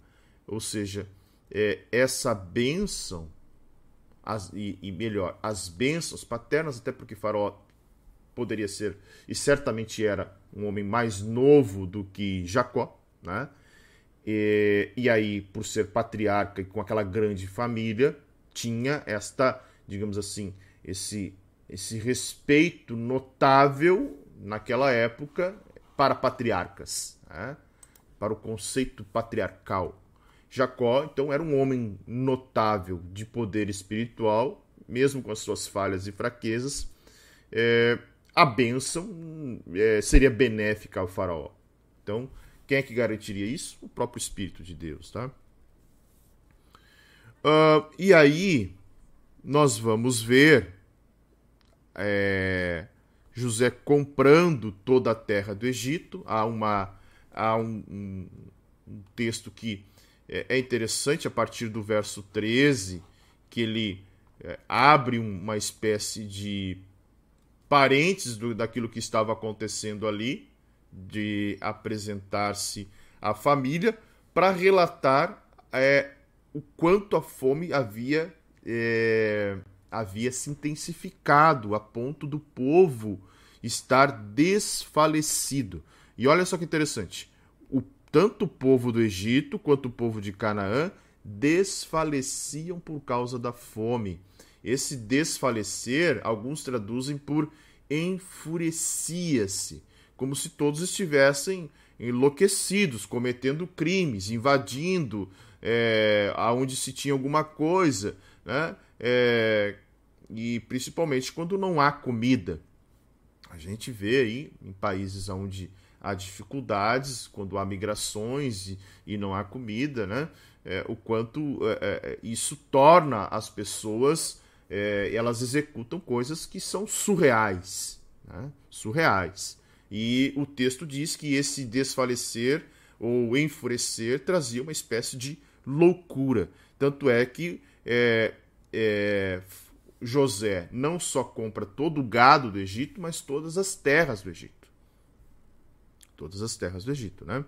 Ou seja, é, essa bênção, as, e, e, melhor, as bênçãos paternas, até porque Faraó poderia ser, e certamente era, um homem mais novo do que Jacó, né? E, e aí, por ser patriarca e com aquela grande família, tinha esta, digamos assim, esse, esse respeito notável naquela época para patriarcas. Né? para o conceito patriarcal. Jacó, então, era um homem notável de poder espiritual, mesmo com as suas falhas e fraquezas. É, a bênção é, seria benéfica ao faraó. Então, quem é que garantiria isso? O próprio Espírito de Deus, tá? Uh, e aí, nós vamos ver é, José comprando toda a terra do Egito. Há uma há um, um, um texto que é, é interessante a partir do verso 13, que ele é, abre uma espécie de parênteses do, daquilo que estava acontecendo ali, de apresentar-se à família, para relatar é, o quanto a fome havia, é, havia se intensificado a ponto do povo estar desfalecido. E olha só que interessante. O, tanto o povo do Egito quanto o povo de Canaã desfaleciam por causa da fome. Esse desfalecer, alguns traduzem por enfurecia-se, como se todos estivessem enlouquecidos, cometendo crimes, invadindo é, aonde se tinha alguma coisa, né? É, e principalmente quando não há comida. A gente vê aí em países onde há dificuldades, quando há migrações e, e não há comida, né? É, o quanto é, é, isso torna as pessoas, é, elas executam coisas que são surreais, né? surreais. E o texto diz que esse desfalecer ou enfurecer trazia uma espécie de loucura. Tanto é que é, é, José não só compra todo o gado do Egito, mas todas as terras do Egito. Todas as terras do Egito, né?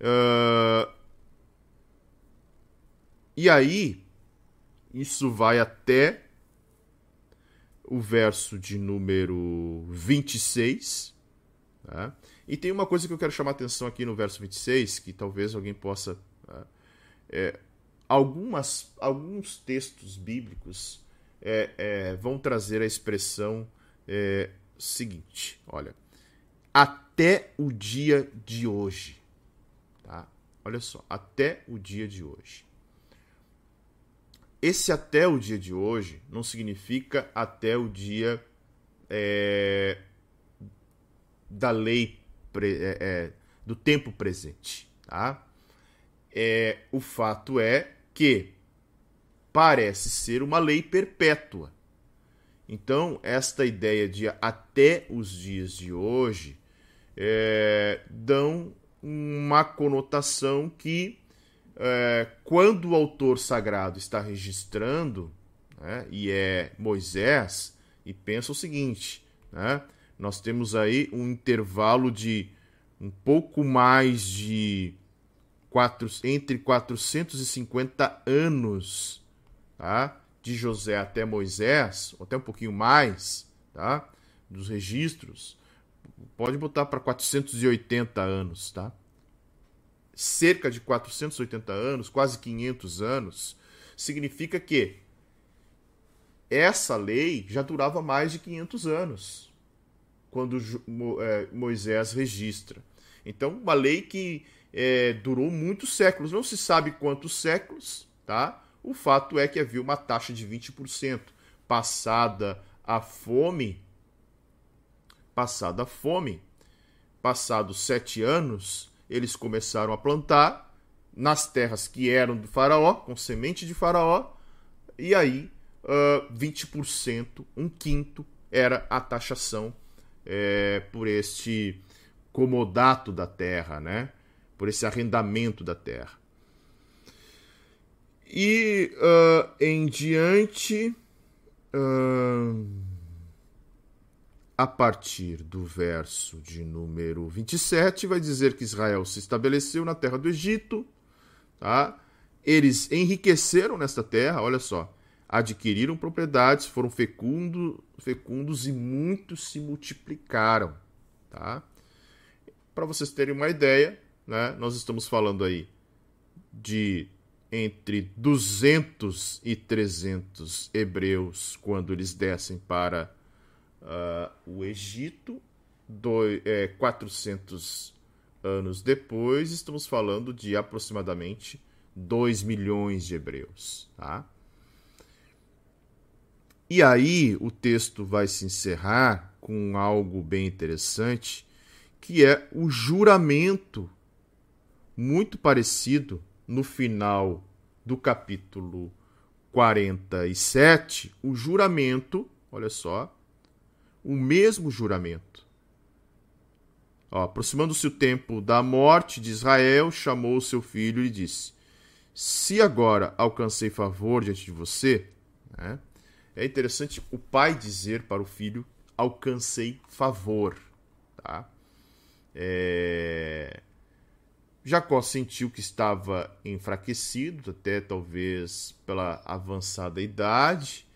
Uh, e aí, isso vai até o verso de número 26. Tá? E tem uma coisa que eu quero chamar a atenção aqui no verso 26, que talvez alguém possa. Tá? É, algumas, alguns textos bíblicos é, é, vão trazer a expressão é, seguinte: olha, até o dia de hoje. Tá? Olha só, até o dia de hoje. Esse até o dia de hoje não significa até o dia é, da lei é, é, do tempo presente. Tá? É, o fato é que parece ser uma lei perpétua. Então, esta ideia de até os dias de hoje é, dão uma conotação que, é, quando o autor sagrado está registrando, né, e é Moisés, e pensa o seguinte: né, nós temos aí um intervalo de um pouco mais de quatro, entre 450 anos tá? de José até Moisés, ou até um pouquinho mais, tá? dos registros, pode botar para 480 anos, tá? Cerca de 480 anos, quase 500 anos, significa que essa lei já durava mais de 500 anos quando é, Moisés registra. Então, uma lei que é, durou muitos séculos, não se sabe quantos séculos, tá? O fato é que havia uma taxa de 20%. Passada a fome, passada a fome, passados sete anos, eles começaram a plantar nas terras que eram do faraó, com semente de faraó, e aí uh, 20%, um quinto, era a taxação é, por este comodato da terra, né? por esse arrendamento da terra. E uh, em diante, uh, a partir do verso de número 27, vai dizer que Israel se estabeleceu na terra do Egito, tá? Eles enriqueceram nesta terra, olha só, adquiriram propriedades, foram fecundo, fecundos e muitos se multiplicaram, tá? Para vocês terem uma ideia, né, nós estamos falando aí de entre 200 e 300 hebreus quando eles descem para uh, o Egito. Do, é, 400 anos depois, estamos falando de aproximadamente 2 milhões de hebreus. Tá? E aí o texto vai se encerrar com algo bem interessante, que é o juramento muito parecido no final do capítulo 47, o juramento, olha só, o mesmo juramento. Aproximando-se o tempo da morte de Israel, chamou o seu filho e disse: Se agora alcancei favor diante de você, né, é interessante o pai dizer para o filho: alcancei favor. Tá? É... Jacó sentiu que estava enfraquecido, até talvez pela avançada idade,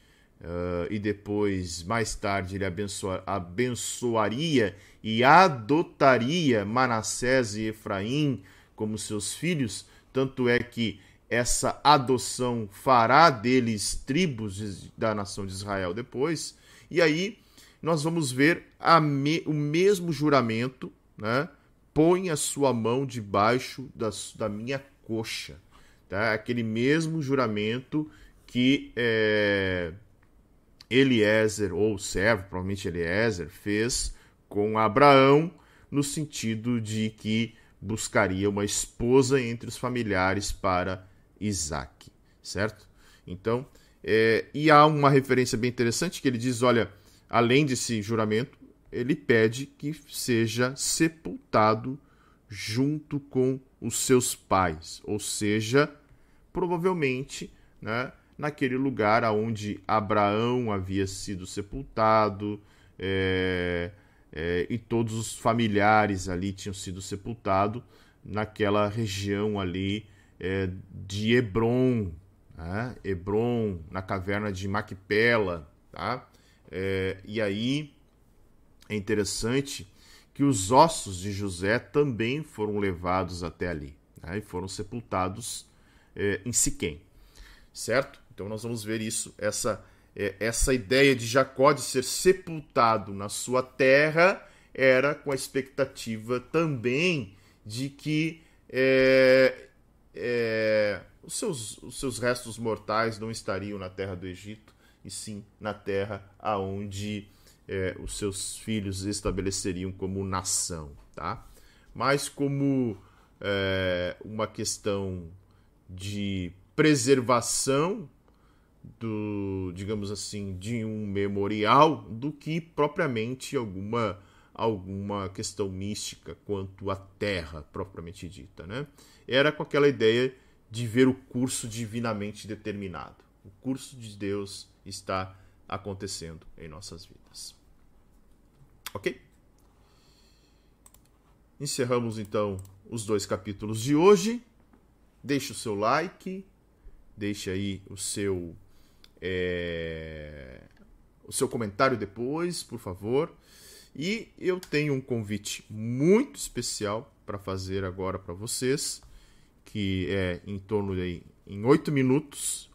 uh, e depois, mais tarde, ele abençoa, abençoaria e adotaria Manassés e Efraim como seus filhos, tanto é que essa adoção fará deles tribos da nação de Israel depois, e aí nós vamos ver me, o mesmo juramento, né? põe a sua mão debaixo da, da minha coxa. Tá? Aquele mesmo juramento que é, Eliezer, ou o servo, provavelmente Eliezer, fez com Abraão, no sentido de que buscaria uma esposa entre os familiares para Isaac, certo? Então, é, e há uma referência bem interessante que ele diz: olha, além desse juramento, ele pede que seja sepultado junto com os seus pais, ou seja, provavelmente, né, naquele lugar aonde Abraão havia sido sepultado é, é, e todos os familiares ali tinham sido sepultados naquela região ali é, de Hebron, né? Hebron, na caverna de Macpela, tá? É, e aí é interessante que os ossos de José também foram levados até ali né? e foram sepultados é, em Siquém, certo? Então nós vamos ver isso, essa é, essa ideia de Jacó de ser sepultado na sua terra era com a expectativa também de que é, é, os, seus, os seus restos mortais não estariam na terra do Egito, e sim na terra aonde é, os seus filhos estabeleceriam como nação, tá? Mas como é, uma questão de preservação do, digamos assim, de um memorial do que propriamente alguma alguma questão mística quanto à terra propriamente dita, né? Era com aquela ideia de ver o curso divinamente determinado. O curso de Deus está acontecendo em nossas vidas. OK? Encerramos então os dois capítulos de hoje. Deixe o seu like, deixe aí o seu é, o seu comentário depois, por favor. E eu tenho um convite muito especial para fazer agora para vocês, que é em torno de em oito minutos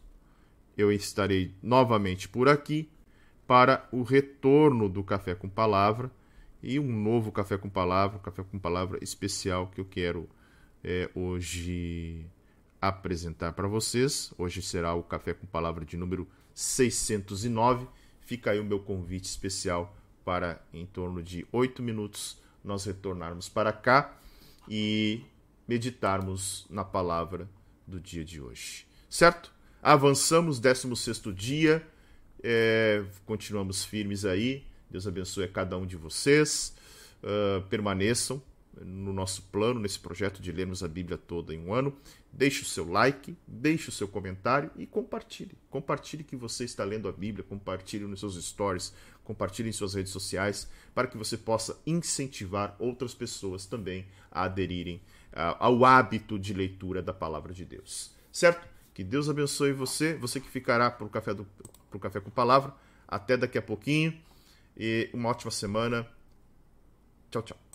eu estarei novamente por aqui para o retorno do Café com Palavra e um novo Café com Palavra, Café com Palavra especial que eu quero é, hoje apresentar para vocês. Hoje será o Café com Palavra de número 609. Fica aí o meu convite especial para, em torno de oito minutos, nós retornarmos para cá e meditarmos na palavra do dia de hoje. Certo? Avançamos, 16 dia, é, continuamos firmes aí. Deus abençoe a cada um de vocês. Uh, permaneçam no nosso plano, nesse projeto de lermos a Bíblia toda em um ano. Deixe o seu like, deixe o seu comentário e compartilhe. Compartilhe que você está lendo a Bíblia, compartilhe nos seus stories, compartilhe em suas redes sociais, para que você possa incentivar outras pessoas também a aderirem ao hábito de leitura da palavra de Deus. Certo? Que Deus abençoe você, você que ficará para o café, do, pro café com palavra. Até daqui a pouquinho e uma ótima semana. Tchau, tchau.